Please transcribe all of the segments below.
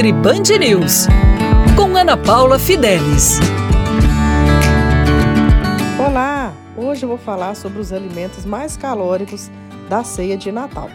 Nutri Band News, com Ana Paula Fidelis. Olá! Hoje eu vou falar sobre os alimentos mais calóricos da ceia de Natal.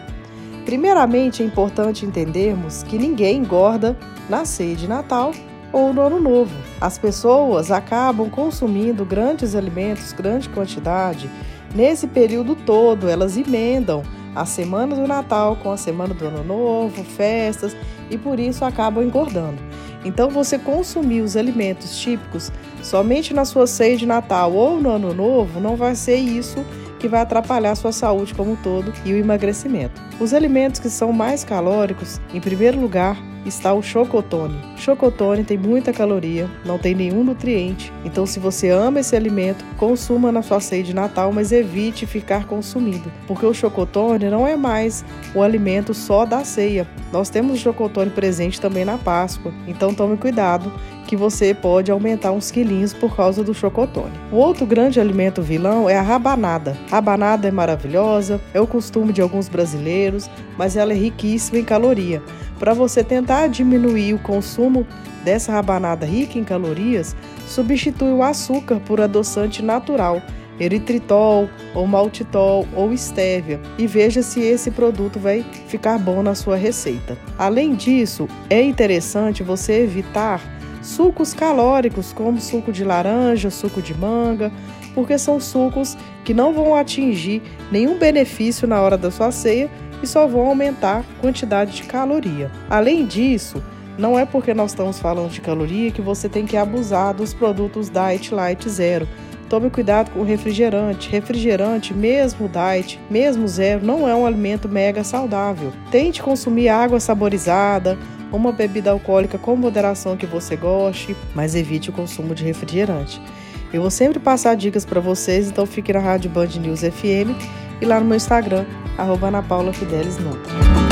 Primeiramente, é importante entendermos que ninguém engorda na ceia de Natal ou no Ano Novo. As pessoas acabam consumindo grandes alimentos, grande quantidade. Nesse período todo, elas emendam a semana do Natal com a semana do Ano Novo, festas, e por isso acabam engordando. Então, você consumir os alimentos típicos somente na sua ceia de Natal ou no Ano Novo não vai ser isso que vai atrapalhar sua saúde como um todo e o emagrecimento. Os alimentos que são mais calóricos, em primeiro lugar, está o chocotone. Chocotone tem muita caloria, não tem nenhum nutriente. Então, se você ama esse alimento, consuma na sua ceia de Natal, mas evite ficar consumindo, porque o chocotone não é mais o alimento só da ceia. Nós temos o chocotone presente também na Páscoa. Então, tome cuidado que você pode aumentar uns quilinhos por causa do chocotone. O outro grande alimento vilão é a rabanada. Rabanada é maravilhosa, é o costume de alguns brasileiros, mas ela é riquíssima em caloria. Para você tentar diminuir o consumo dessa rabanada rica em calorias, substitui o açúcar por adoçante natural, eritritol ou maltitol ou estévia e veja se esse produto vai ficar bom na sua receita. Além disso, é interessante você evitar sucos calóricos como suco de laranja, suco de manga, porque são sucos que não vão atingir nenhum benefício na hora da sua ceia e só vão aumentar a quantidade de caloria. Além disso, não é porque nós estamos falando de caloria que você tem que abusar dos produtos Diet Light Zero. Tome cuidado com o refrigerante. Refrigerante, mesmo diet, mesmo zero, não é um alimento mega saudável. Tente consumir água saborizada, uma bebida alcoólica com moderação que você goste, mas evite o consumo de refrigerante. Eu vou sempre passar dicas para vocês, então fique na Rádio Band News FM e lá no meu Instagram, arroba Ana Paula Fidelis Nutri.